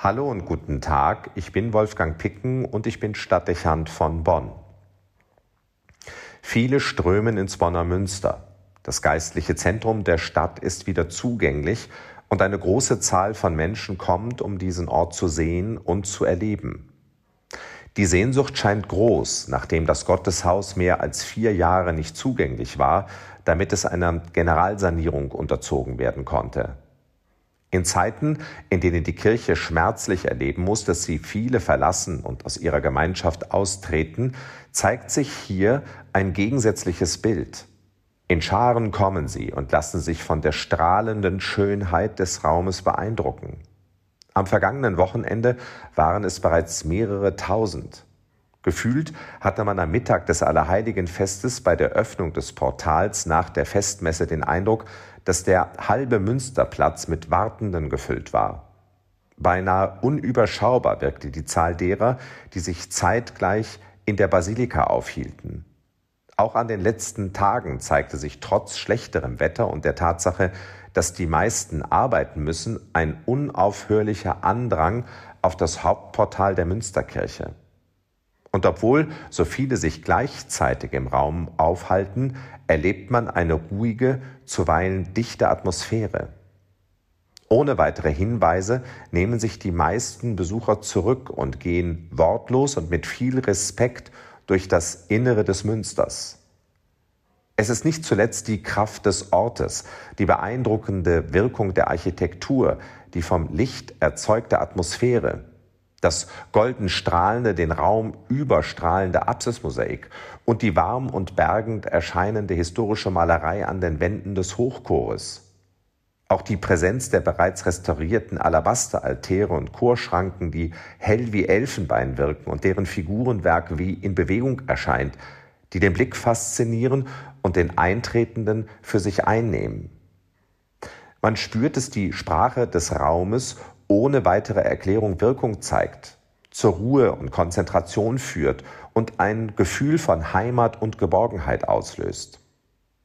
Hallo und guten Tag, ich bin Wolfgang Picken und ich bin Stadtdechant von Bonn. Viele strömen ins Bonner Münster. Das geistliche Zentrum der Stadt ist wieder zugänglich und eine große Zahl von Menschen kommt, um diesen Ort zu sehen und zu erleben. Die Sehnsucht scheint groß, nachdem das Gotteshaus mehr als vier Jahre nicht zugänglich war, damit es einer Generalsanierung unterzogen werden konnte. In Zeiten, in denen die Kirche schmerzlich erleben muss, dass sie viele verlassen und aus ihrer Gemeinschaft austreten, zeigt sich hier ein gegensätzliches Bild. In Scharen kommen sie und lassen sich von der strahlenden Schönheit des Raumes beeindrucken. Am vergangenen Wochenende waren es bereits mehrere tausend. Gefühlt hatte man am Mittag des Allerheiligenfestes bei der Öffnung des Portals nach der Festmesse den Eindruck, dass der halbe Münsterplatz mit Wartenden gefüllt war. Beinahe unüberschaubar wirkte die Zahl derer, die sich zeitgleich in der Basilika aufhielten. Auch an den letzten Tagen zeigte sich trotz schlechterem Wetter und der Tatsache, dass die meisten arbeiten müssen, ein unaufhörlicher Andrang auf das Hauptportal der Münsterkirche. Und obwohl so viele sich gleichzeitig im Raum aufhalten, erlebt man eine ruhige, zuweilen dichte Atmosphäre. Ohne weitere Hinweise nehmen sich die meisten Besucher zurück und gehen wortlos und mit viel Respekt durch das Innere des Münsters. Es ist nicht zuletzt die Kraft des Ortes, die beeindruckende Wirkung der Architektur, die vom Licht erzeugte Atmosphäre, das golden strahlende, den Raum überstrahlende Apsismosaik und die warm und bergend erscheinende historische Malerei an den Wänden des Hochchores. Auch die Präsenz der bereits restaurierten Alabasteraltäre und Chorschranken, die hell wie Elfenbein wirken und deren Figurenwerk wie in Bewegung erscheint, die den Blick faszinieren und den Eintretenden für sich einnehmen. Man spürt es die Sprache des Raumes ohne weitere Erklärung Wirkung zeigt, zur Ruhe und Konzentration führt und ein Gefühl von Heimat und Geborgenheit auslöst.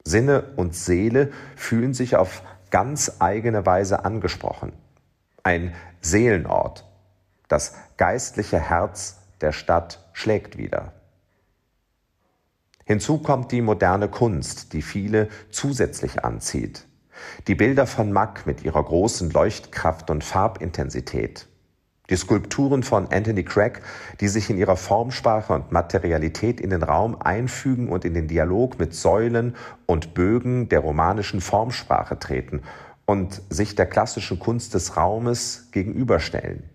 Sinne und Seele fühlen sich auf ganz eigene Weise angesprochen. Ein Seelenort. Das geistliche Herz der Stadt schlägt wieder. Hinzu kommt die moderne Kunst, die viele zusätzlich anzieht. Die Bilder von Mack mit ihrer großen Leuchtkraft und Farbintensität. Die Skulpturen von Anthony Craig, die sich in ihrer Formsprache und Materialität in den Raum einfügen und in den Dialog mit Säulen und Bögen der romanischen Formsprache treten und sich der klassischen Kunst des Raumes gegenüberstellen.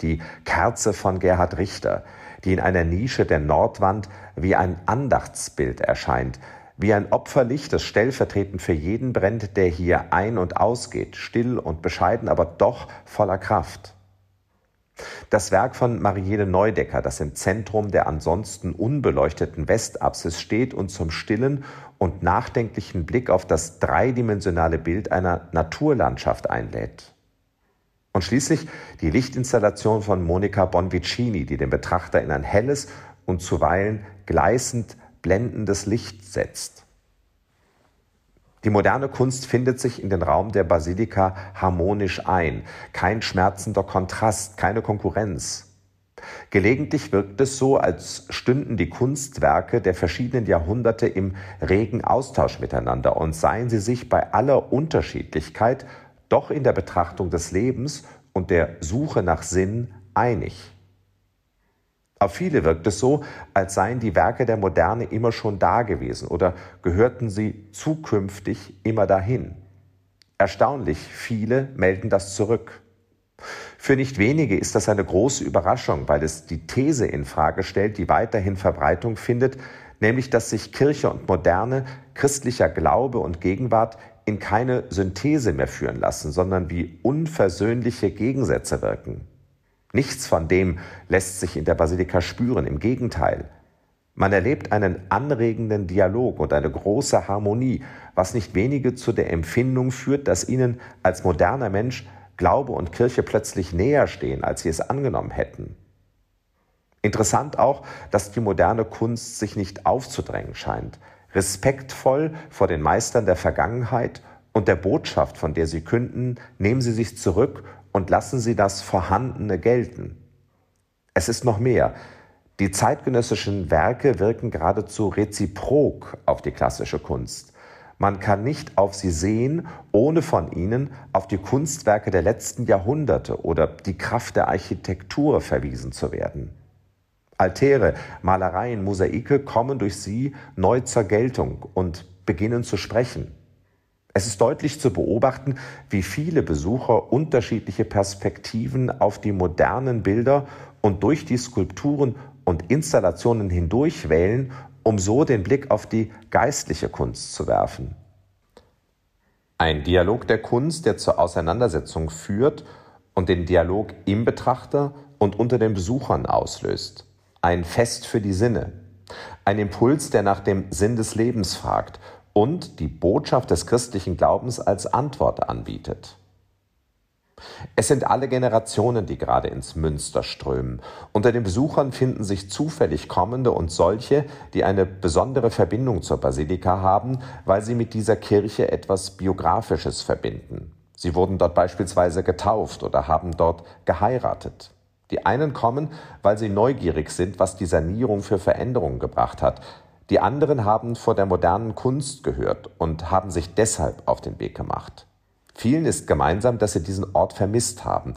Die Kerze von Gerhard Richter, die in einer Nische der Nordwand wie ein Andachtsbild erscheint, wie ein Opferlicht, das stellvertretend für jeden brennt, der hier ein- und ausgeht, still und bescheiden, aber doch voller Kraft. Das Werk von Marielle Neudecker, das im Zentrum der ansonsten unbeleuchteten Westapsis steht und zum stillen und nachdenklichen Blick auf das dreidimensionale Bild einer Naturlandschaft einlädt. Und schließlich die Lichtinstallation von Monica Bonvicini, die den Betrachter in ein helles und zuweilen gleißend blendendes Licht setzt. Die moderne Kunst findet sich in den Raum der Basilika harmonisch ein. Kein schmerzender Kontrast, keine Konkurrenz. Gelegentlich wirkt es so, als stünden die Kunstwerke der verschiedenen Jahrhunderte im regen Austausch miteinander und seien sie sich bei aller Unterschiedlichkeit doch in der Betrachtung des Lebens und der Suche nach Sinn einig. Auf viele wirkt es so, als seien die Werke der Moderne immer schon da gewesen oder gehörten sie zukünftig immer dahin. Erstaunlich viele melden das zurück. Für nicht wenige ist das eine große Überraschung, weil es die These in Frage stellt, die weiterhin Verbreitung findet, nämlich dass sich Kirche und Moderne, christlicher Glaube und Gegenwart in keine Synthese mehr führen lassen, sondern wie unversöhnliche Gegensätze wirken. Nichts von dem lässt sich in der Basilika spüren, im Gegenteil. Man erlebt einen anregenden Dialog und eine große Harmonie, was nicht wenige zu der Empfindung führt, dass ihnen als moderner Mensch Glaube und Kirche plötzlich näher stehen, als sie es angenommen hätten. Interessant auch, dass die moderne Kunst sich nicht aufzudrängen scheint, respektvoll vor den Meistern der Vergangenheit und der Botschaft, von der sie künden, nehmen sie sich zurück und lassen Sie das Vorhandene gelten. Es ist noch mehr. Die zeitgenössischen Werke wirken geradezu reziprok auf die klassische Kunst. Man kann nicht auf sie sehen, ohne von ihnen auf die Kunstwerke der letzten Jahrhunderte oder die Kraft der Architektur verwiesen zu werden. Altäre, Malereien, Mosaike kommen durch sie neu zur Geltung und beginnen zu sprechen. Es ist deutlich zu beobachten, wie viele Besucher unterschiedliche Perspektiven auf die modernen Bilder und durch die Skulpturen und Installationen hindurch wählen, um so den Blick auf die geistliche Kunst zu werfen. Ein Dialog der Kunst, der zur Auseinandersetzung führt und den Dialog im Betrachter und unter den Besuchern auslöst. Ein Fest für die Sinne. Ein Impuls, der nach dem Sinn des Lebens fragt und die Botschaft des christlichen Glaubens als Antwort anbietet. Es sind alle Generationen, die gerade ins Münster strömen. Unter den Besuchern finden sich zufällig kommende und solche, die eine besondere Verbindung zur Basilika haben, weil sie mit dieser Kirche etwas Biografisches verbinden. Sie wurden dort beispielsweise getauft oder haben dort geheiratet. Die einen kommen, weil sie neugierig sind, was die Sanierung für Veränderungen gebracht hat. Die anderen haben vor der modernen Kunst gehört und haben sich deshalb auf den Weg gemacht. Vielen ist gemeinsam, dass sie diesen Ort vermisst haben.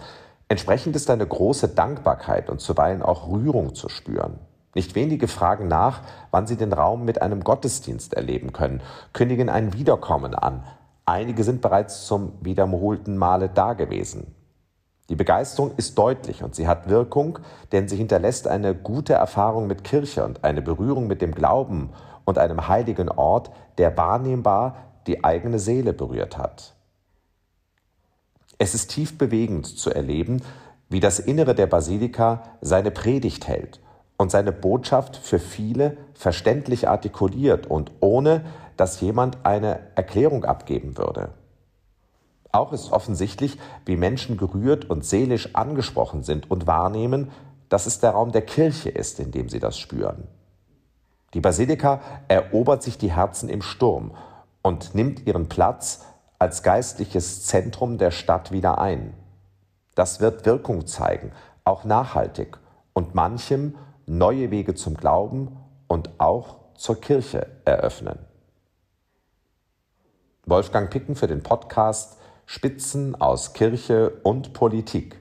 Entsprechend ist eine große Dankbarkeit und zuweilen auch Rührung zu spüren. Nicht wenige fragen nach, wann sie den Raum mit einem Gottesdienst erleben können, kündigen ein Wiederkommen an. Einige sind bereits zum wiederholten Male dagewesen. Die Begeisterung ist deutlich und sie hat Wirkung, denn sie hinterlässt eine gute Erfahrung mit Kirche und eine Berührung mit dem Glauben und einem heiligen Ort, der wahrnehmbar die eigene Seele berührt hat. Es ist tief bewegend zu erleben, wie das Innere der Basilika seine Predigt hält und seine Botschaft für viele verständlich artikuliert und ohne, dass jemand eine Erklärung abgeben würde. Auch ist offensichtlich, wie Menschen gerührt und seelisch angesprochen sind und wahrnehmen, dass es der Raum der Kirche ist, in dem sie das spüren. Die Basilika erobert sich die Herzen im Sturm und nimmt ihren Platz als geistliches Zentrum der Stadt wieder ein. Das wird Wirkung zeigen, auch nachhaltig und manchem neue Wege zum Glauben und auch zur Kirche eröffnen. Wolfgang Picken für den Podcast Spitzen aus Kirche und Politik.